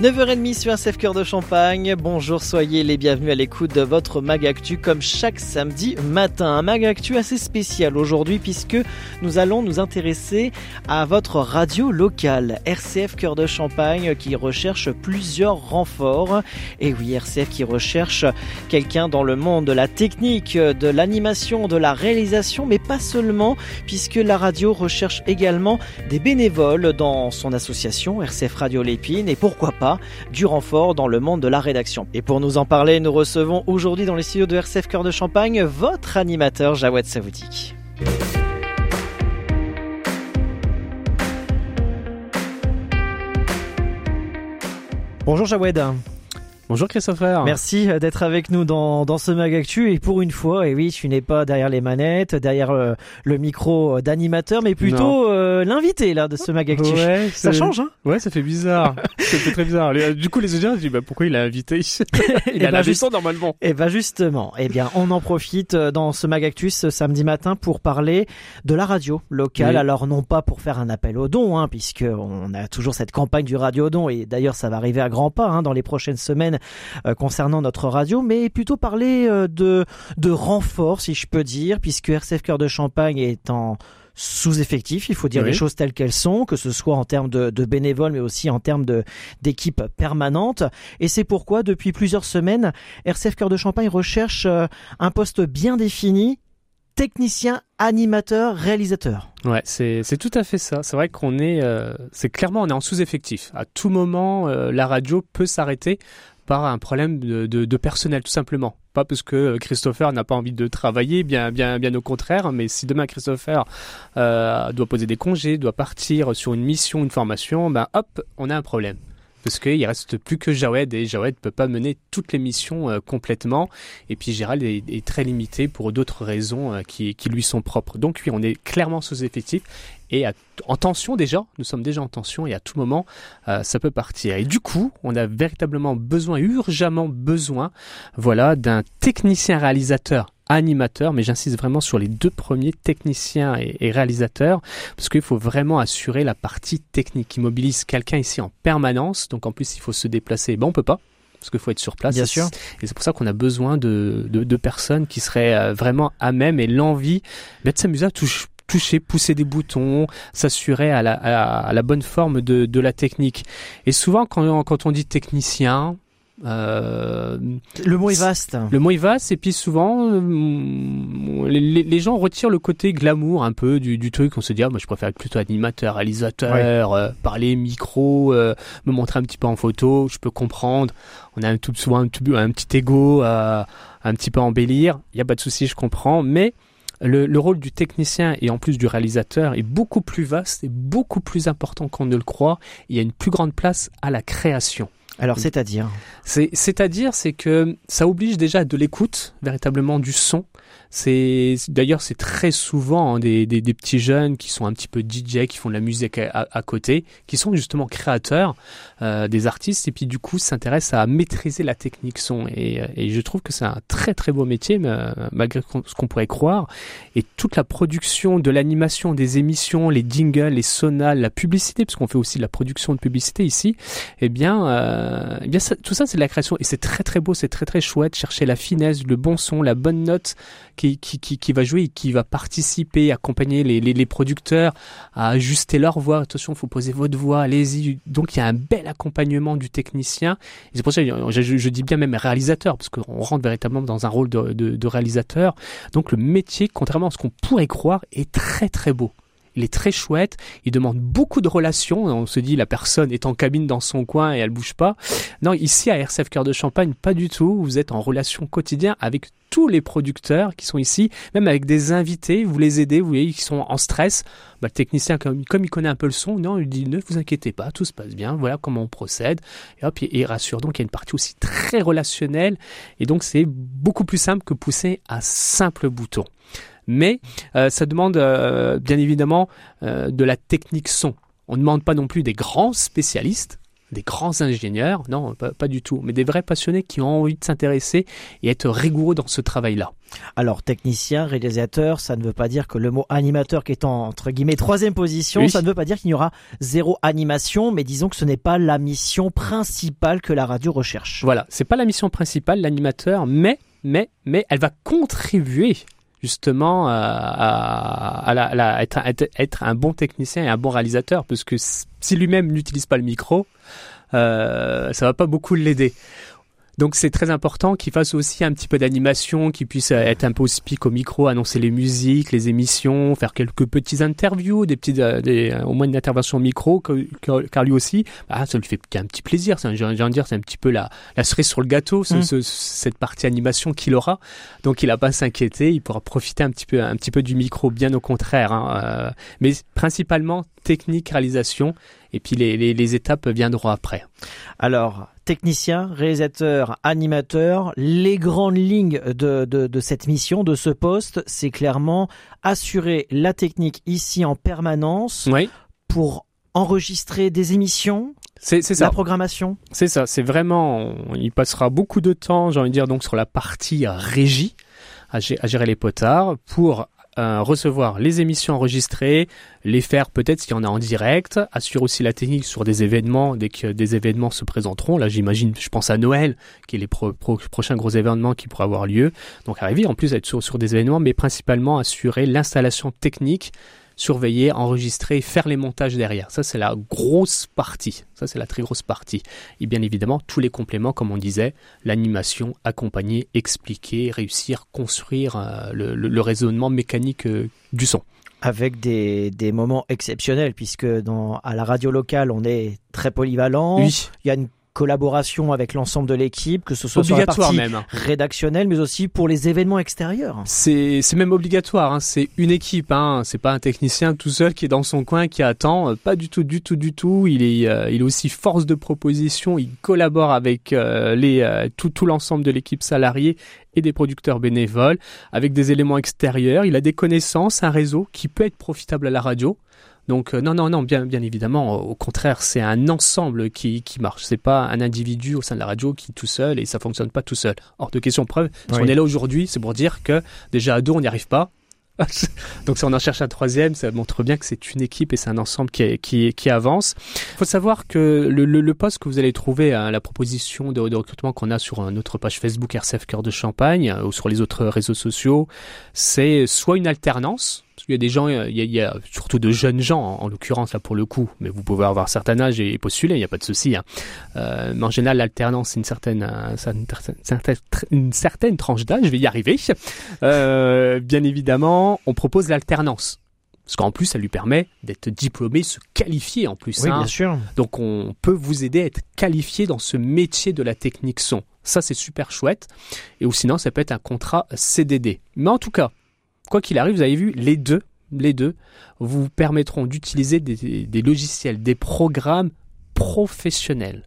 9h30 sur RCF Cœur de Champagne. Bonjour, soyez les bienvenus à l'écoute de votre Mag Actu comme chaque samedi matin. Un Mag Actu assez spécial aujourd'hui puisque nous allons nous intéresser à votre radio locale RCF Cœur de Champagne qui recherche plusieurs renforts. Et oui, RCF qui recherche quelqu'un dans le monde de la technique, de l'animation, de la réalisation, mais pas seulement puisque la radio recherche également des bénévoles dans son association RCF Radio Lépine et pourquoi pas du renfort dans le monde de la rédaction. Et pour nous en parler, nous recevons aujourd'hui dans les studios de RCF Cœur de Champagne votre animateur Jawed Savoudik. Bonjour Jawed. Bonjour Christopher. Merci euh, d'être avec nous dans, dans ce Mag Actu. Et pour une fois, et oui, tu n'es pas derrière les manettes, derrière euh, le micro d'animateur, mais plutôt euh, l'invité là de ce Mag Actu. Ouais, ça change, hein? Ouais, ça fait bizarre. ça fait très bizarre. Du coup, les auditions, je dis, bah, pourquoi il a invité? Il Eh a juste- leçon normalement. Et ben justement, eh bien, on en profite euh, dans ce Magactus ce samedi matin pour parler de la radio locale. Oui. Alors non pas pour faire un appel aux dons, hein, puisque on a toujours cette campagne du radio don, et d'ailleurs ça va arriver à grands pas hein, dans les prochaines semaines euh, concernant notre radio, mais plutôt parler euh, de de renfort, si je peux dire, puisque RCF Cœur de Champagne est en sous-effectif, il faut dire Oui. les choses telles qu'elles sont, que ce soit en termes de, de bénévoles, mais aussi en termes de d'équipe permanente. Et c'est pourquoi, depuis plusieurs semaines, RCF Cœur de Champagne recherche euh, un poste bien défini, technicien, animateur, réalisateur. Ouais, c'est c'est tout à fait ça. C'est vrai qu'on est, euh, c'est clairement on est en sous-effectif. À tout moment, euh, la radio peut s'arrêter par un problème de, personnel, tout simplement. Pas parce que euh, Christopher n'a pas envie de travailler, bien, bien, bien au contraire. Mais si demain Christopher euh, doit poser des congés, doit partir sur une mission, une formation, ben hop, on a un problème. Parce qu'il reste plus que Jawed et Jawed peut pas mener toutes les missions euh, complètement. Et puis Gérald est, très limité pour d'autres raisons qui, qui lui sont propres. Donc oui, on est clairement sous-effectif et à- en tension déjà. Nous sommes déjà en tension et à tout moment, euh, ça peut partir. Et du coup, on a véritablement besoin, urgemment besoin, voilà, d'un technicien réalisateur animateur, mais j'insiste vraiment sur les deux premiers techniciens et, et réalisateurs, parce qu'il faut vraiment assurer la partie technique qui mobilise quelqu'un ici en permanence. Donc en plus, il faut se déplacer. Ben on peut pas. Parce qu'il faut être sur place. Bien sûr. et c'est pour ça qu'on a besoin de, de, de personnes qui seraient euh, vraiment à même et l'envie de s'amuser à toucher toucher, pousser des boutons, s'assurer à la, à, la, à la bonne forme de, de la technique. Et souvent, quand, on- quand on dit technicien, euh, Le mot est vaste. le mot est vaste et puis souvent euh, les, gens retirent le côté glamour un peu du, du truc. On se dit ah moi je préfère être plutôt animateur, réalisateur, euh, parler micro, euh, me montrer un petit peu en photo. Je peux comprendre. On a un tout souvent un, tout- un petit ego à un petit peu embellir. Il y a pas de souci, je comprends. Mais le, le rôle du technicien et en plus du réalisateur est beaucoup plus vaste et beaucoup plus important qu'on ne le croit. Il y a une plus grande place à la création. Alors c'est-à-dire C'est, c'est-à-dire, c'est que ça oblige déjà de l'écoute, véritablement du son. C'est, d'ailleurs, c'est très souvent hein, des, des, des petits jeunes qui sont un petit peu DJ, qui font de la musique à, à- à côté, qui sont justement créateurs, euh, des artistes, et puis du coup s'intéressent à maîtriser la technique son. Et, euh, et je trouve que c'est un très très beau métier, mais, euh, malgré ce qu'on pourrait croire. Et toute la production de l'animation, des émissions, les jingles, les sonales, la publicité, parce qu'on fait aussi de la production de publicité ici, eh bien, euh, eh bien tout ça c'est de la création et c'est très très beau, c'est très très chouette. Chercher la finesse, le bon son, la bonne note qui, qui, qui, qui va jouer qui va participer, accompagner les, les, les producteurs à ajuster leur voix. Attention, faut poser votre voix, allez-y. Donc il y a un bel accompagnement du technicien. C'est pour ça que je dis bien même réalisateur, parce qu'on rentre véritablement dans un rôle de, de, de réalisateur. Donc le métier, contrairement à ce qu'on pourrait croire, est très très beau. Il est très chouette. Il demande beaucoup de relations. On se dit la personne est en cabine dans son coin et elle bouge pas. Non, ici à RCF Cœur de Champagne, pas du tout. Vous êtes en relation quotidienne avec tous les producteurs qui sont ici, même avec des invités. Vous les aidez, vous voyez, qui sont en stress. Bah, le technicien, comme, il connaît un peu le son, non, il dit ne vous inquiétez pas, tout se passe bien. Voilà comment on procède. Et hop, il, il rassure. Donc il y a une partie aussi très relationnelle. Et donc c'est beaucoup plus simple que pousser un simple bouton. Mais euh, ça demande euh, bien évidemment euh, de la technique son. On ne demande pas non plus des grands spécialistes. des grands ingénieurs, non, pas, pas, du tout, mais des vrais passionnés qui ont envie de s'intéresser et être rigoureux dans ce travail-là. Alors, technicien, réalisateur, ça ne veut pas dire que le mot animateur qui est en, entre guillemets, troisième position, ça ne veut pas dire qu'il y aura zéro animation, mais disons que ce n'est pas la mission principale que la radio recherche. Voilà, c'est pas la mission principale, l'animateur, mais, mais, mais elle va contribuer justement euh, à, à, être, être, un bon technicien et un bon réalisateur, parce que si lui-même n'utilise pas le micro, euh, ça va pas beaucoup l'aider. Donc c'est très important qu'il fasse aussi un petit peu d'animation, qu'il puisse être un peu au speak au micro, annoncer les musiques, les émissions, faire quelques petites interviews, des petites, euh, des, au moins une intervention au micro, car lui aussi, bah, ça lui fait un petit plaisir. J'ai envie de dire, c'est un petit peu la, la cerise sur le gâteau, mmh. ce, cette partie animation qu'il aura. Donc il n'a pas à s'inquiéter, il pourra profiter un petit peu, un petit peu du micro, bien au contraire. Hein, euh, mais principalement technique, réalisation, et puis les, les, les étapes viendront après. Alors, technicien, réalisateur, animateur, les grandes lignes de, de, cette mission, de ce poste, c'est clairement assurer la technique ici en permanence pour enregistrer des émissions. C'est ça. La programmation. C'est ça. C'est vraiment. Il passera beaucoup de temps, j'ai envie de dire, donc sur la partie régie à gérer les potards pour euh, recevoir les émissions enregistrées, les faire peut-être s'il y en a en direct, assurer aussi la technique sur des événements dès que des événements se présenteront. Là, j'imagine, je pense à Noël, qui est les prochains gros événements qui pourraient avoir lieu. Donc arriver en plus à être sur, sur des événements, mais principalement assurer l'installation technique surveiller, enregistrer, faire les montages derrière. Ça, c'est la grosse partie. Ça, c'est la très grosse partie. Et bien évidemment, tous les compléments, comme on disait, l'animation, accompagner, expliquer, réussir, construire euh, le, raisonnement mécanique euh, du son avec des, des moments exceptionnels puisque dans à la radio locale on est très polyvalent. Oui. Il y a une collaboration avec l'ensemble de l'équipe, que ce soit sur la partie même. rédactionnelle, mais aussi pour les événements extérieurs. C'est même obligatoire. Hein. C'est une équipe. Hein. C'est pas un technicien tout seul qui est dans son coin qui attend. Euh, pas du tout, du tout, du tout. Il est, euh, il est aussi force de proposition. Il collabore avec euh, les tout, tout l'ensemble de l'équipe salariée et des producteurs bénévoles avec des éléments extérieurs. Il a des connaissances, un réseau qui peut être profitable à la radio. Donc euh, non, non, non, bien, bien évidemment, au contraire, c'est un ensemble qui, qui marche. C'est pas un individu au sein de la radio qui est tout seul et ça fonctionne pas tout seul. Hors de question preuve. Si on est là aujourd'hui, c'est pour dire que déjà à deux, on n'y arrive pas. Donc si on en cherche un troisième, ça montre bien que c'est une équipe et c'est un ensemble qui, qui, qui avance. Il faut savoir que le, le, poste que vous allez trouver, à la proposition de, de recrutement qu'on a sur notre page Facebook RCF Cœur de Champagne ou sur les autres réseaux sociaux, c'est soit une alternance, il y a des gens, il y a, surtout de jeunes gens, en, l'occurrence là pour le coup, mais vous pouvez avoir un certain âge et, postuler, il n'y a pas de souci. Hein. Euh, mais en général, l'alternance, c'est une certaine, une certaine tranche d'âge, je vais y arriver. Euh, bien évidemment, on propose l'alternance. Parce qu'en plus, ça lui permet d'être diplômé, se qualifier en plus. Oui, hein. bien sûr. Donc, on peut vous aider à être qualifié dans ce métier de la technique son. Ça, c'est super chouette. Et ou sinon, ça peut être un contrat CDD. Mais en tout cas, quoi qu'il arrive, vous avez vu, les deux, vous permettront d'utiliser des, logiciels, des programmes professionnels.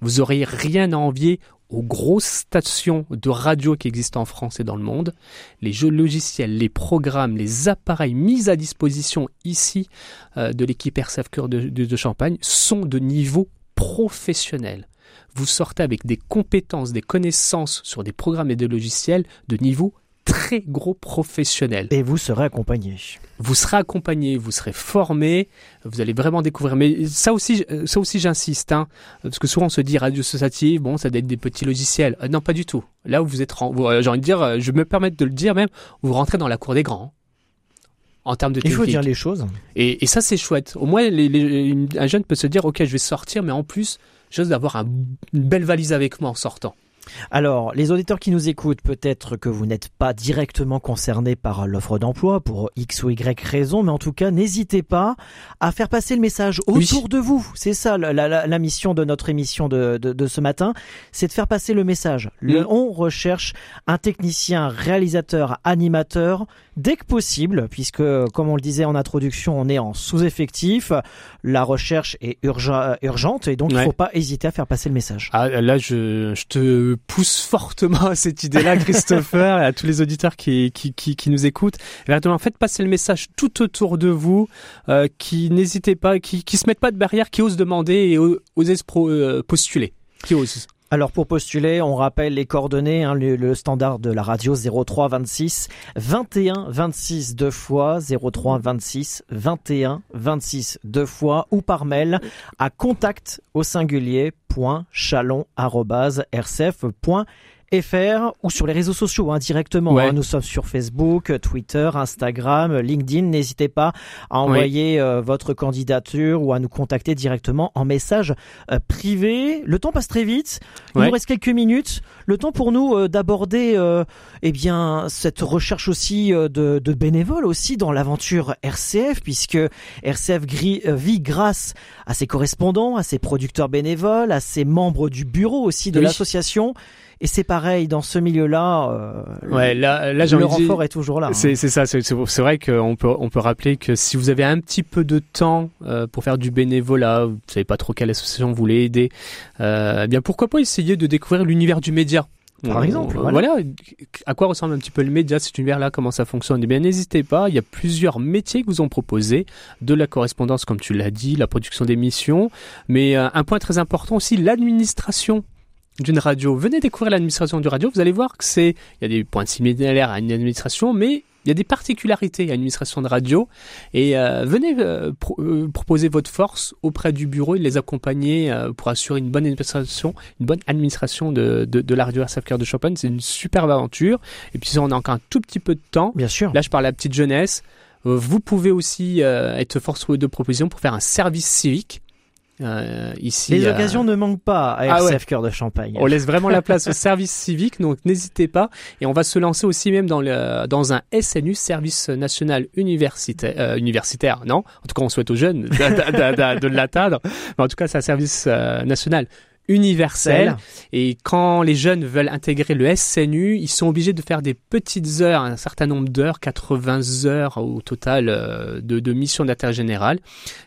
Vous n'aurez rien à envier aux grosses stations de radio qui existent en France et dans le monde. Les jeux logiciels, les programmes, les appareils mis à disposition ici euh, de l'équipe RCF Cœur de, de Champagne sont de niveau professionnel. Vous sortez avec des compétences, des connaissances sur des programmes et des logiciels de niveau très gros professionnel. Et vous serez accompagné. Vous serez accompagné, vous serez formé, vous allez vraiment découvrir. Mais ça aussi, euh, ça aussi j'insiste, hein, parce que souvent on se dit radio associative, bon, ça doit être des petits logiciels. Euh, non, pas du tout. Là où vous êtes, euh, j'ai envie de dire, je me permets de le dire même, vous rentrez dans la cour des grands. En termes de Il faut dire les choses. Et, ça, c'est chouette. Au moins, un jeune peut se dire, ok, je vais sortir, mais en plus, j'ose d'avoir une belle valise avec moi en sortant. Alors, les auditeurs qui nous écoutent, peut-être que vous n'êtes pas directement concernés par l'offre d'emploi pour X ou Y raison, mais en tout cas, n'hésitez pas à faire passer le message autour de vous. C'est ça la, mission de notre émission de, ce matin, c'est de faire passer le message. on recherche un technicien, réalisateur, animateur, dès que possible, puisque, comme on le disait en introduction, on est en sous-effectif, la recherche est urgente, et donc il ne faut pas hésiter à faire passer le message. Ah, là, je, je te pousse fortement à cette idée-là, Christopher, et à tous les auditeurs qui, qui, qui, qui nous écoutent. Véritablement, faites passer le message tout autour de vous, euh, qui n'hésitez pas, qui, qui se mettent pas de barrière, qui osent demander et osent pro, euh, postuler. Qui osent. Alors pour postuler, on rappelle les coordonnées, hein, le, standard de la radio 03 26 21 26 deux fois 03 26 21 26 deux fois ou par mail à contact au singulier fr ou sur les réseaux sociaux hein, directement. Ouais. Hein. Nous sommes sur Facebook, Twitter, Instagram, LinkedIn. N'hésitez pas à envoyer euh, votre candidature ou à nous contacter directement en message euh, privé. Le temps passe très vite. Il Ouais. nous reste quelques minutes. Le temps pour nous euh, d'aborder euh, eh bien cette recherche aussi euh, de, de bénévoles aussi dans l'aventure RCF puisque RCF euh, vit grâce à ses correspondants, à ses producteurs bénévoles, à ses membres du bureau aussi de Oui. l'association. Et c'est pareil dans ce milieu-là. euh, Ouais, là, là, le renfort est toujours là. hein. C'est c'est ça, c'est vrai qu'on peut, on peut rappeler que si vous avez un petit peu de temps euh, pour faire du bénévolat, vous savez pas trop quelle association vous voulez aider, euh, eh bien pourquoi pas essayer de découvrir l'univers du média. Par On- exemple, on- voilà. voilà. À quoi ressemble un petit peu le média, cet univers-là, comment ça fonctionne? Eh bien, n'hésitez pas. Il y a plusieurs métiers que vous ont proposés, de la correspondance, comme tu l'as dit, la production d'émissions, mais un point très important aussi, l'administration d'une radio. Venez découvrir l'administration du radio. Vous allez voir que c'est, il y a des points similaires à une administration, mais il y a des particularités à l'administration de radio. Et euh, venez euh, pro- euh, proposer votre force auprès du bureau et les accompagner euh, pour assurer une bonne administration, une bonne administration de, de, de la radio RCF Cœur de Champagne. C'est une superbe aventure. Et puis si on a encore un tout petit peu de temps, Bien sûr. Là, je parle à la petite jeunesse. Euh, Vous pouvez aussi euh, être force de proposition pour faire un service civique. Euh, ici, Les euh, occasions ne manquent pas à Ah RCF Cœur de Champagne. on laisse vraiment la place au service civique, donc n'hésitez pas. Et on va se lancer aussi même dans, le, dans un SNU, Service National Universitaire, euh, universitaire, non? En tout cas, on souhaite aux jeunes de, de- de- de- de l'atteindre. Mais en tout cas, c'est un service euh, national universel. Et quand les jeunes veulent intégrer le SNU, ils sont obligés de faire des petites heures, un certain nombre d'heures, 80 heures au total euh, de, de mission d'intérêt général.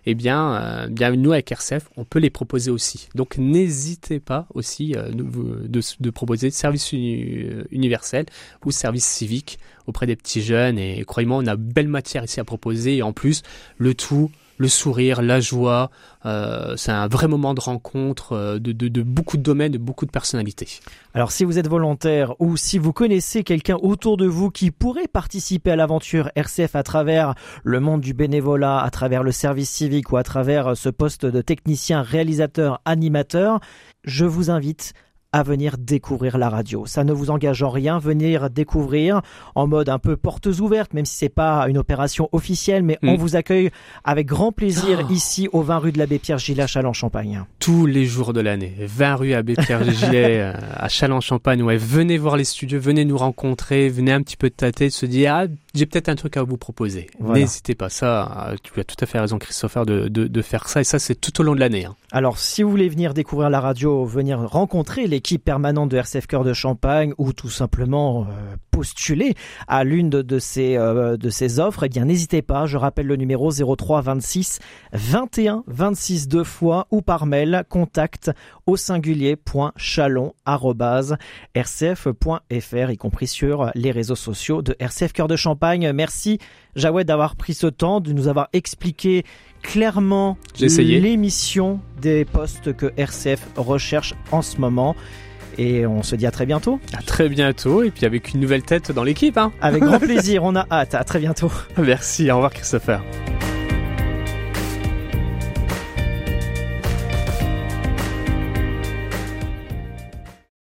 Eh bien, euh, bien, nous avec RCF, on peut les proposer aussi. Donc, n'hésitez pas aussi euh, de, de, de proposer service uni- universel ou service civique auprès des petits jeunes. Et croyez-moi, on a belle matière ici à proposer. Et en plus, le tout le sourire, la joie. Euh, c'est un vrai moment de rencontre euh, de, de, de beaucoup de domaines, de beaucoup de personnalités. Alors si vous êtes volontaire ou si vous connaissez quelqu'un autour de vous qui pourrait participer à l'aventure RCF à travers le monde du bénévolat, à travers le service civique ou à travers ce poste de technicien, réalisateur, animateur, je vous invite à venir découvrir la radio. Ça ne vous engage en rien, venir découvrir en mode un peu portes ouvertes, même si c'est pas une opération officielle, mais Mm. on vous accueille avec grand plaisir Oh. ici au 20 rue de l'abbé Pierre Gilles à Châlons-Champagne. Tous les jours de l'année, 20 rue Abbé Pierre Gilet, euh, à Châlons-Champagne. Ouais, venez voir les studios, venez nous rencontrer, venez un petit peu tâter, se dire ah j'ai peut-être un truc à vous proposer. Voilà. N'hésitez pas, ça, euh, tu as tout à fait raison Christopher de, de, de faire ça et ça c'est tout au long de l'année. hein. Alors, si vous voulez venir découvrir la radio, venir rencontrer l'équipe permanente de RCF Cœur de Champagne ou tout simplement euh, postuler à l'une de, de ces, euh, de ces offres, eh bien, n'hésitez pas. Je rappelle le numéro 03 26 21 26 deux fois ou par mail contact au singulier point chalon arobase rcf.fr, y compris sur les réseaux sociaux de RCF Cœur de Champagne. Merci, Jawed, d'avoir pris ce temps, de nous avoir expliqué clairement l'émission des postes que RCF recherche en ce moment. Et on se dit à très bientôt. À très bientôt et puis avec une nouvelle tête dans l'équipe. Hein. Avec grand plaisir, on a hâte. À très bientôt. Merci, au revoir Christopher.